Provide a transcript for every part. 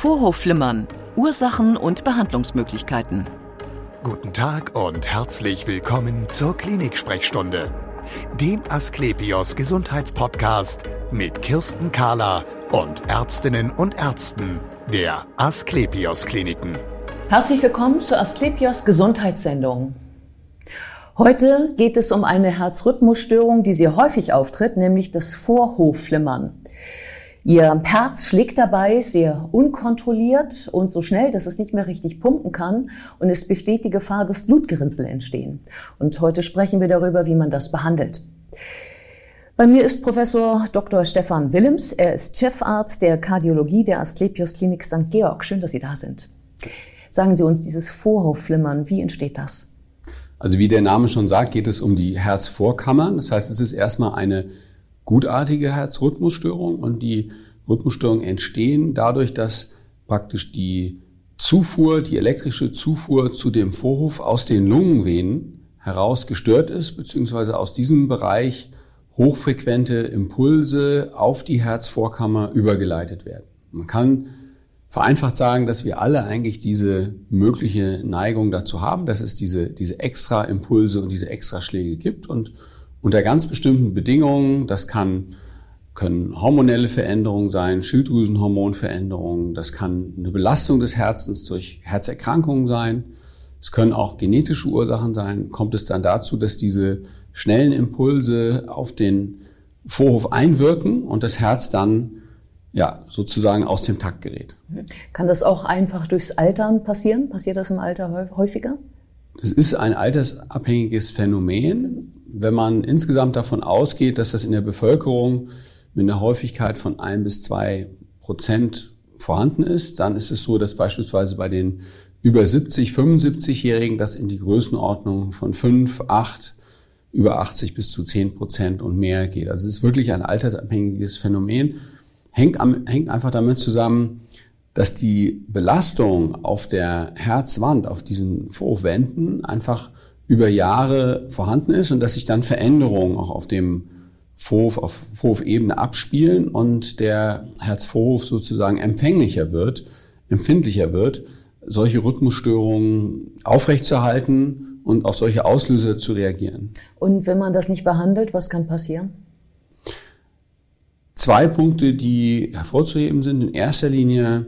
Vorhofflimmern. Ursachen und Behandlungsmöglichkeiten. Guten Tag und herzlich willkommen zur Klinik-Sprechstunde, dem Asklepios Gesundheitspodcast mit Kirsten Kahler und Ärztinnen und Ärzten der Asklepios Kliniken. Herzlich willkommen zur Asklepios Gesundheitssendung. Heute geht es um eine Herzrhythmusstörung, die sehr häufig auftritt, nämlich das Vorhofflimmern. Ihr Herz schlägt dabei sehr unkontrolliert und so schnell, dass es nicht mehr richtig pumpen kann und es besteht die Gefahr, dass Blutgerinnsel entstehen. Und heute sprechen wir darüber, wie man das behandelt. Bei mir ist Professor Dr. Stefan Willems. Er ist Chefarzt der Kardiologie der Asklepios Klinik St. Georg. Schön, dass Sie da sind. Sagen Sie uns dieses Vorhofflimmern, wie entsteht das? Also wie der Name schon sagt, geht es um die Herzvorkammern. Das heißt, es ist erstmal eine gutartige Herzrhythmusstörung und die Rhythmusstörungen entstehen dadurch, dass praktisch die Zufuhr, die elektrische Zufuhr zu dem Vorhof aus den Lungenvenen heraus gestört ist, beziehungsweise aus diesem Bereich hochfrequente Impulse auf die Herzvorkammer übergeleitet werden. Man kann vereinfacht sagen, dass wir alle eigentlich diese mögliche Neigung dazu haben, dass es diese, diese extra Impulse und diese extra Schläge gibt und unter ganz bestimmten Bedingungen, das kann, können hormonelle Veränderungen sein, Schilddrüsenhormonveränderungen, das kann eine Belastung des Herzens durch Herzerkrankungen sein, es können auch genetische Ursachen sein, kommt es dann dazu, dass diese schnellen Impulse auf den Vorhof einwirken und das Herz dann ja, sozusagen aus dem Takt gerät. Kann das auch einfach durchs Altern passieren? Passiert das im Alter häufiger? Es ist ein altersabhängiges Phänomen wenn man insgesamt davon ausgeht, dass das in der Bevölkerung mit einer Häufigkeit von ein bis zwei Prozent vorhanden ist, dann ist es so, dass beispielsweise bei den über 70, 75-Jährigen das in die Größenordnung von fünf, acht, über 80 bis zu zehn Prozent und mehr geht. Also es ist wirklich ein altersabhängiges Phänomen. Hängt, am, hängt einfach damit zusammen, dass die Belastung auf der Herzwand, auf diesen Vorwänden einfach über Jahre vorhanden ist und dass sich dann Veränderungen auch auf dem Vorhof, auf Vorhofebene abspielen und der Herzvorhof sozusagen empfänglicher wird, empfindlicher wird, solche Rhythmusstörungen aufrechtzuerhalten und auf solche Auslöser zu reagieren. Und wenn man das nicht behandelt, was kann passieren? Zwei Punkte, die hervorzuheben sind. In erster Linie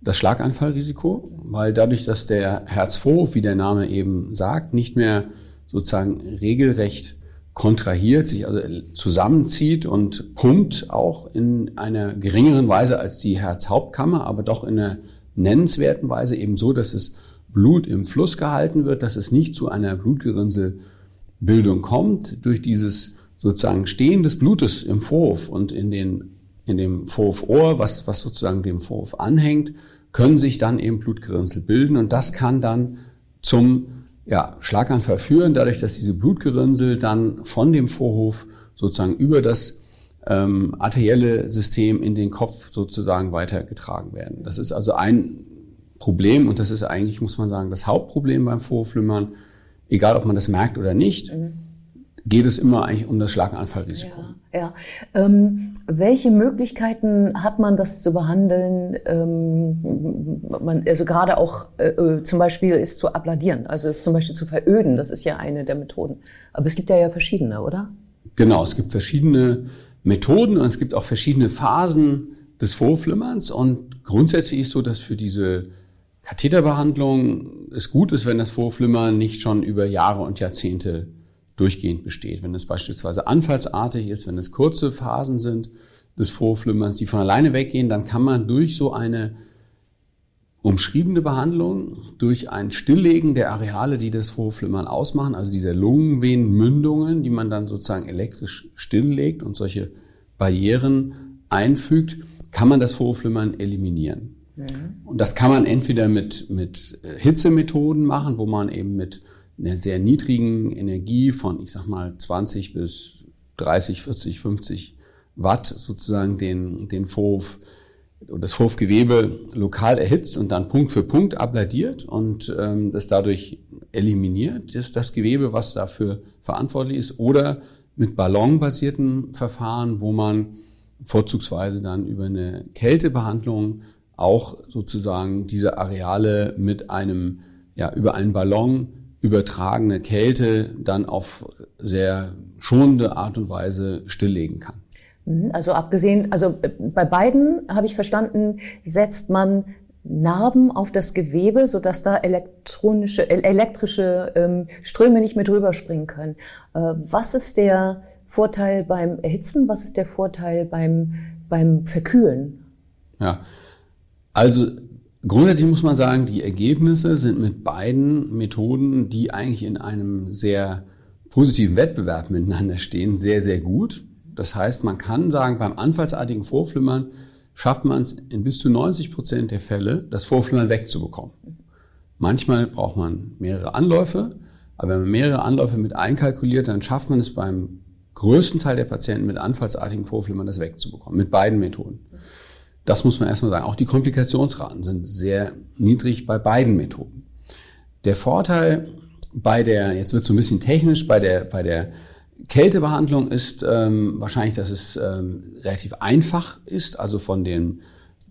das Schlaganfallrisiko, weil dadurch, dass der Herzvorhof, wie der Name eben sagt, nicht mehr sozusagen regelrecht kontrahiert, sich also zusammenzieht und pumpt auch in einer geringeren Weise als die Herzhauptkammer, aber doch in einer nennenswerten Weise eben so, dass es Blut im Fluss gehalten wird, dass es nicht zu einer Blutgerinnselbildung kommt. Durch dieses sozusagen Stehen des Blutes im Vorhof und in den in dem Vorhofohr, was, was sozusagen dem Vorhof anhängt, können sich dann eben Blutgerinnsel bilden und das kann dann zum ja, Schlaganfall führen, dadurch, dass diese Blutgerinnsel dann von dem Vorhof sozusagen über das ähm, arterielle System in den Kopf sozusagen weitergetragen werden. Das ist also ein Problem und das ist eigentlich, muss man sagen, das Hauptproblem beim Vorhofflimmern, egal ob man das merkt oder nicht. Mhm geht es immer eigentlich um das Schlaganfallrisiko. Ja, ja. Ähm, welche Möglichkeiten hat man, das zu behandeln? Ähm, man, also gerade auch äh, äh zum Beispiel ist zu abladieren, also ist zum Beispiel zu veröden, das ist ja eine der Methoden. Aber es gibt ja ja verschiedene, oder? Genau, es gibt verschiedene Methoden und es gibt auch verschiedene Phasen des Vorflimmerns und grundsätzlich ist so, dass für diese Katheterbehandlung es gut ist, wenn das Vorflimmern nicht schon über Jahre und Jahrzehnte durchgehend besteht. Wenn es beispielsweise anfallsartig ist, wenn es kurze Phasen sind des Vorflimmerns, die von alleine weggehen, dann kann man durch so eine umschriebene Behandlung, durch ein Stilllegen der Areale, die das Vorflimmern ausmachen, also diese Lungenvenenmündungen, die man dann sozusagen elektrisch stilllegt und solche Barrieren einfügt, kann man das Vorflimmern eliminieren. Mhm. Und das kann man entweder mit, mit Hitzemethoden machen, wo man eben mit einer sehr niedrigen Energie von, ich sag mal, 20 bis 30, 40, 50 Watt sozusagen den, den Vorhof und das Vorhofgewebe lokal erhitzt und dann Punkt für Punkt abladiert und ähm, das dadurch eliminiert, ist das Gewebe, was dafür verantwortlich ist, oder mit ballonbasierten Verfahren, wo man vorzugsweise dann über eine Kältebehandlung auch sozusagen diese Areale mit einem, ja, über einen Ballon übertragene Kälte dann auf sehr schonende Art und Weise stilllegen kann. Mhm, also abgesehen, also bei beiden habe ich verstanden, setzt man Narben auf das Gewebe, sodass da elektronische, elektrische ähm, Ströme nicht mehr drüber springen können. Äh, was ist der Vorteil beim Erhitzen? Was ist der Vorteil beim, beim Verkühlen? Ja, also grundsätzlich muss man sagen, die Ergebnisse sind mit beiden Methoden, die eigentlich in einem sehr positiven Wettbewerb miteinander stehen, sehr, sehr gut. Das heißt, man kann sagen, beim anfallsartigen Vorflimmern schafft man es in bis zu 90 Prozent der Fälle, das Vorflimmern wegzubekommen. Manchmal braucht man mehrere Anläufe, aber wenn man mehrere Anläufe mit einkalkuliert, dann schafft man es beim größten Teil der Patienten mit anfallsartigen Vorflimmern das wegzubekommen, mit beiden Methoden. Das muss man erstmal sagen. Auch die Komplikationsraten sind sehr niedrig bei beiden Methoden. Der Vorteil bei der, jetzt wird es so ein bisschen technisch, bei der, bei der Kältebehandlung ist ähm, wahrscheinlich, dass es ähm, relativ einfach ist, also von den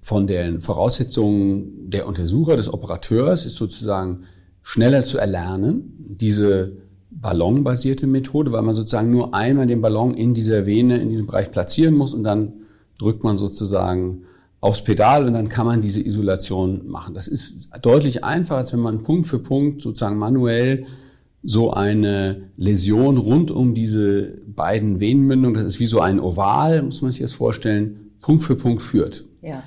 von den Voraussetzungen der Untersucher, des Operateurs ist sozusagen schneller zu erlernen, diese ballonbasierte Methode, weil man sozusagen nur einmal den Ballon in dieser Vene, in diesem Bereich platzieren muss und dann drückt man sozusagen aufs Pedal und dann kann man diese Isolation machen. Das ist deutlich einfacher, als wenn man Punkt für Punkt sozusagen manuell so eine Läsion rund um diese beiden Venenmündungen, das ist wie so ein Oval, muss man sich das vorstellen, Punkt für Punkt führt. Ja.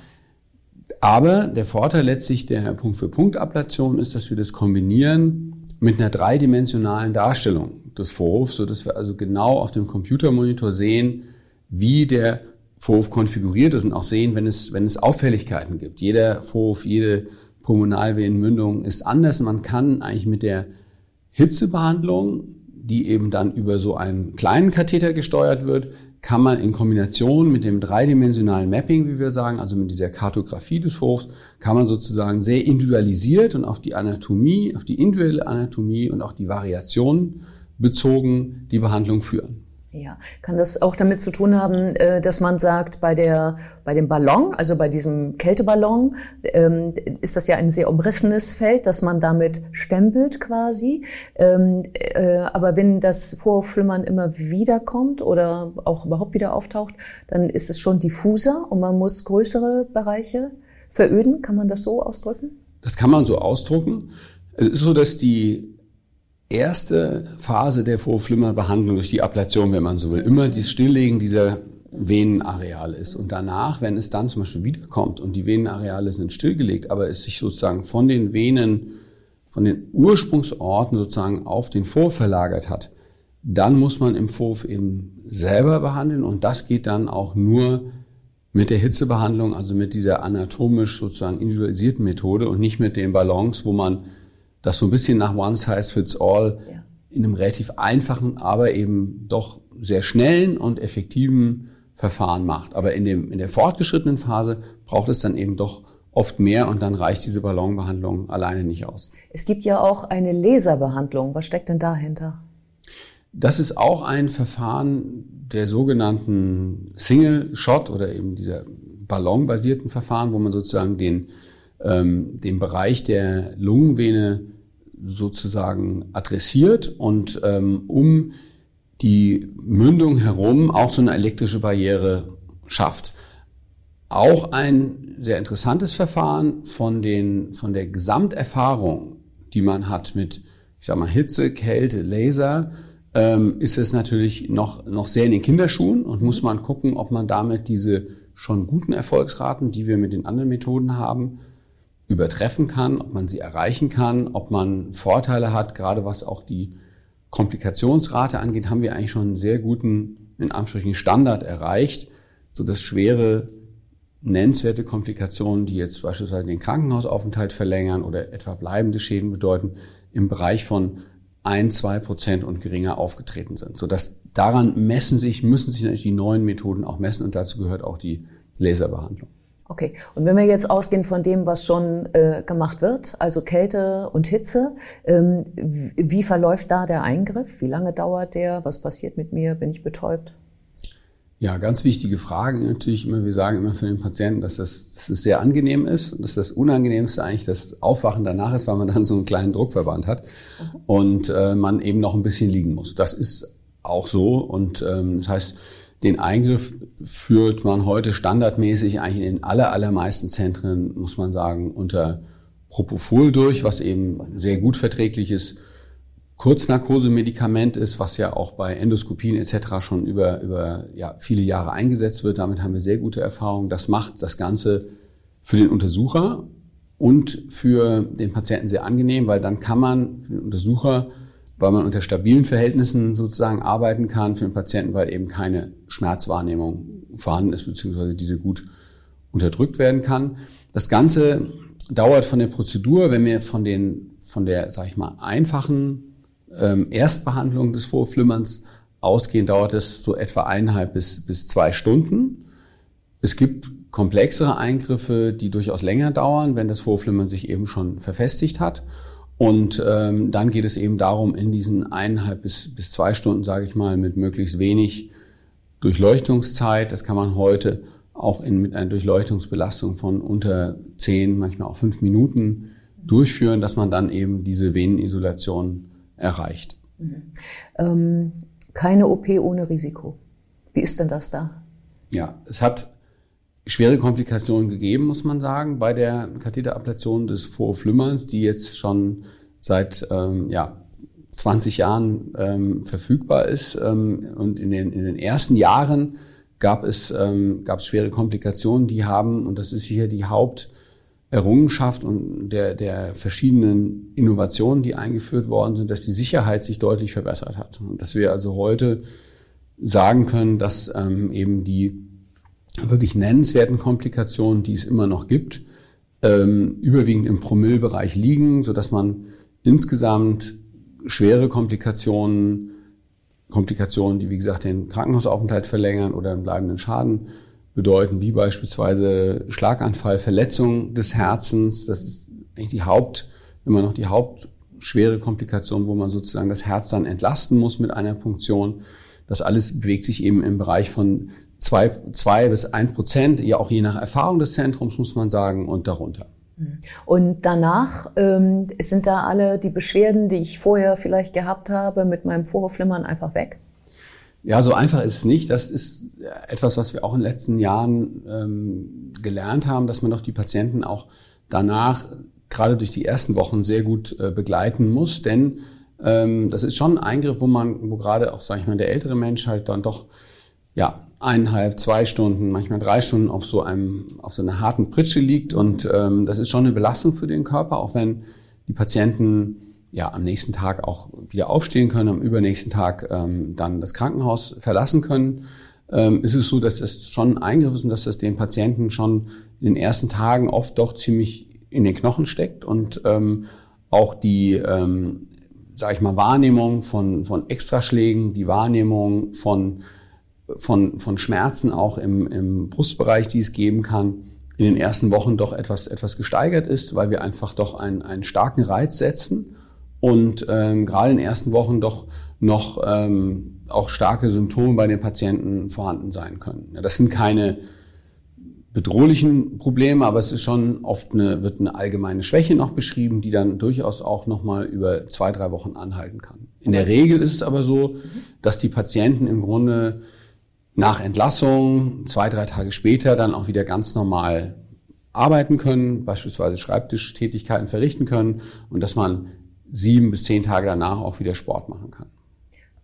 Aber der Vorteil letztlich der Punkt-für-Punkt-Ablation ist, dass wir das kombinieren mit einer dreidimensionalen Darstellung des Vorhofs, so dass wir also genau auf dem Computermonitor sehen, wie der Vorhof konfiguriert ist und auch sehen, wenn es, wenn es Auffälligkeiten gibt. Jeder Vorhof, jede Pulmonalvenenmündung ist anders. Man kann eigentlich mit der Hitzebehandlung, die eben dann über so einen kleinen Katheter gesteuert wird, kann man in Kombination mit dem dreidimensionalen Mapping, wie wir sagen, also mit dieser Kartografie des Vorhofs, kann man sozusagen sehr individualisiert und auf die Anatomie, auf die individuelle Anatomie und auch die Variation bezogen die Behandlung führen. Ja, kann das auch damit zu tun haben, äh, dass man sagt, bei der, bei dem Ballon, also bei diesem Kälteballon, ähm, ist das ja ein sehr umrissenes Feld, dass man damit stempelt quasi. Ähm, äh, aber wenn das Vorflimmern immer wieder kommt oder auch überhaupt wieder auftaucht, dann ist es schon diffuser und man muss größere Bereiche veröden. Kann man das so ausdrücken? Das kann man so ausdrücken. Es ist so, dass die erste Phase der Vorflimmerbehandlung durch die Ablation, wenn man so will, immer das Stilllegen dieser Venenareale ist. Und danach, wenn es dann zum Beispiel wiederkommt und die Venenareale sind stillgelegt, aber es sich sozusagen von den Venen, von den Ursprungsorten sozusagen auf den Vorhof verlagert hat, dann muss man im Vorhof eben selber behandeln und das geht dann auch nur mit der Hitzebehandlung, also mit dieser anatomisch sozusagen individualisierten Methode und nicht mit den Ballons, wo man das so ein bisschen nach One Size Fits All ja. in einem relativ einfachen, aber eben doch sehr schnellen und effektiven Verfahren macht. Aber in, dem, in der fortgeschrittenen Phase braucht es dann eben doch oft mehr und dann reicht diese Ballonbehandlung alleine nicht aus. Es gibt ja auch eine Laserbehandlung. Was steckt denn dahinter? Das ist auch ein Verfahren der sogenannten Single Shot oder eben dieser ballonbasierten Verfahren, wo man sozusagen den ähm, den Bereich der Lungenvene sozusagen adressiert und ähm, um die Mündung herum auch so eine elektrische Barriere schafft. Auch ein sehr interessantes Verfahren von den, von der Gesamterfahrung, die man hat mit, ich sag mal, Hitze, Kälte, Laser, ähm, ist es natürlich noch, noch sehr in den Kinderschuhen und muss man gucken, ob man damit diese schon guten Erfolgsraten, die wir mit den anderen Methoden haben, übertreffen kann, ob man sie erreichen kann, ob man Vorteile hat, gerade was auch die Komplikationsrate angeht, haben wir eigentlich schon einen sehr guten, in Anführungsstrichen, Standard erreicht, so dass schwere, nennenswerte Komplikationen, die jetzt beispielsweise den Krankenhausaufenthalt verlängern oder etwa bleibende Schäden bedeuten, im Bereich von ein, zwei Prozent und geringer aufgetreten sind. So dass daran messen sich, müssen sich natürlich die neuen Methoden auch messen und dazu gehört auch die Laserbehandlung. Okay, und wenn wir jetzt ausgehen von dem, was schon äh, gemacht wird, also Kälte und Hitze, ähm, wie verläuft da der Eingriff? Wie lange dauert der? Was passiert mit mir? Bin ich betäubt? Ja, ganz wichtige Fragen natürlich immer. Wir sagen immer für den Patienten, dass das, dass das sehr angenehm ist und dass das Unangenehmste eigentlich das Aufwachen danach ist, weil man dann so einen kleinen Druckverband hat mhm. und äh, man eben noch ein bisschen liegen muss. Das ist auch so und ähm, das heißt, den Eingriff führt man heute standardmäßig eigentlich in den aller, allermeisten Zentren, muss man sagen, unter Propofol durch, was eben sehr gut verträglich ist Kurznarkosemedikament ist, was ja auch bei Endoskopien etc. schon über, über ja, viele Jahre eingesetzt wird. Damit haben wir sehr gute Erfahrungen. Das macht das Ganze für den Untersucher und für den Patienten sehr angenehm, weil dann kann man für den Untersucher, weil man unter stabilen Verhältnissen sozusagen arbeiten kann, für den Patienten, weil eben keine Schmerzwahrnehmung vorhanden ist, beziehungsweise diese gut unterdrückt werden kann. Das Ganze dauert von der Prozedur, wenn wir von den, von der, sag ich mal, einfachen ähm, Erstbehandlung des Vorflimmerns ausgehen, dauert es so etwa eineinhalb bis, bis zwei Stunden. Es gibt komplexere Eingriffe, die durchaus länger dauern, wenn das Vorflimmern sich eben schon verfestigt hat. Und ähm, dann geht es eben darum, in diesen eineinhalb bis, bis zwei Stunden, sage ich mal, mit möglichst wenig Durchleuchtungszeit, das kann man heute auch in, mit einer Durchleuchtungsbelastung von unter zehn, manchmal auch fünf Minuten durchführen, dass man dann eben diese Venenisolation erreicht. Mhm. Ähm, keine OP ohne Risiko. Wie ist denn das da? Ja, es hat schwere Komplikationen gegeben, muss man sagen, bei der Katheterablation des Vorflimmerns, die jetzt schon seit ähm, ja, 20 Jahren ähm, verfügbar ist. Ähm, und in den, in den ersten Jahren gab es, ähm, gab es schwere Komplikationen, die haben, und das ist hier die Haupt- Errungenschaft und der, der verschiedenen Innovationen, die eingeführt worden sind, dass die Sicherheit sich deutlich verbessert hat. Und dass wir also heute sagen können, dass ähm, eben die wirklich nennenswerten Komplikationen, die es immer noch gibt, ähm, überwiegend im Promillbereich liegen, so dass man insgesamt schwere Komplikationen, Komplikationen, die wie gesagt den Krankenhausaufenthalt verlängern oder einen bleibenden Schaden bedeuten, wie beispielsweise Schlaganfall, Verletzung des Herzens. Das ist eigentlich die Haupt, immer noch die hauptschwere Komplikation, wo man sozusagen das Herz dann entlasten muss mit einer Punktion. Das alles bewegt sich eben im Bereich von zwei, zwei bis ein Prozent, ja auch je nach Erfahrung des Zentrums, muss man sagen, und darunter. Und danach ähm, sind da alle die Beschwerden, die ich vorher vielleicht gehabt habe, mit meinem Vorhofflimmern einfach weg? Ja, so einfach ist es nicht. Das ist etwas, was wir auch in den letzten Jahren ähm, gelernt haben, dass man doch die Patienten auch danach gerade durch die ersten Wochen sehr gut äh, begleiten muss, denn ähm, das ist schon ein Eingriff, wo man, wo gerade auch, sage ich mal, der ältere Mensch halt dann doch ja eineinhalb, zwei Stunden, manchmal drei Stunden auf so einem, auf so einer harten Pritsche liegt. Und ähm, das ist schon eine Belastung für den Körper, auch wenn die Patienten ja am nächsten Tag auch wieder aufstehen können, am übernächsten Tag ähm, dann das Krankenhaus verlassen können, ähm, ist es so, dass das schon ein Eingriff ist und dass das den Patienten schon in den ersten Tagen oft doch ziemlich in den Knochen steckt. Und ähm, auch die, ähm, sage ich mal, Wahrnehmung von, von Extraschlägen, die Wahrnehmung von, von, von Schmerzen auch im, im Brustbereich, die es geben kann, in den ersten Wochen doch etwas, etwas gesteigert ist, weil wir einfach doch einen, einen starken Reiz setzen und ähm, gerade in den ersten Wochen doch noch ähm, auch starke Symptome bei den Patienten vorhanden sein können. Ja, das sind keine bedrohlichen Probleme, aber es ist schon oft eine, wird eine allgemeine Schwäche noch beschrieben, die dann durchaus auch nochmal über zwei, drei Wochen anhalten kann. In der Regel ist es aber so, dass die Patienten im Grunde nach Entlassung zwei, drei Tage später dann auch wieder ganz normal arbeiten können, beispielsweise Schreibtischtätigkeiten verrichten können und dass man sieben bis zehn Tage danach auch wieder Sport machen kann.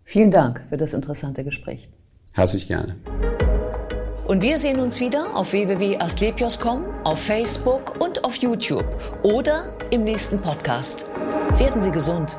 Vielen Dank für das interessante Gespräch. Herzlich gerne. Und wir sehen uns wieder auf www.astlepios.com, auf Facebook und auf YouTube oder im nächsten Podcast. Werden Sie gesund.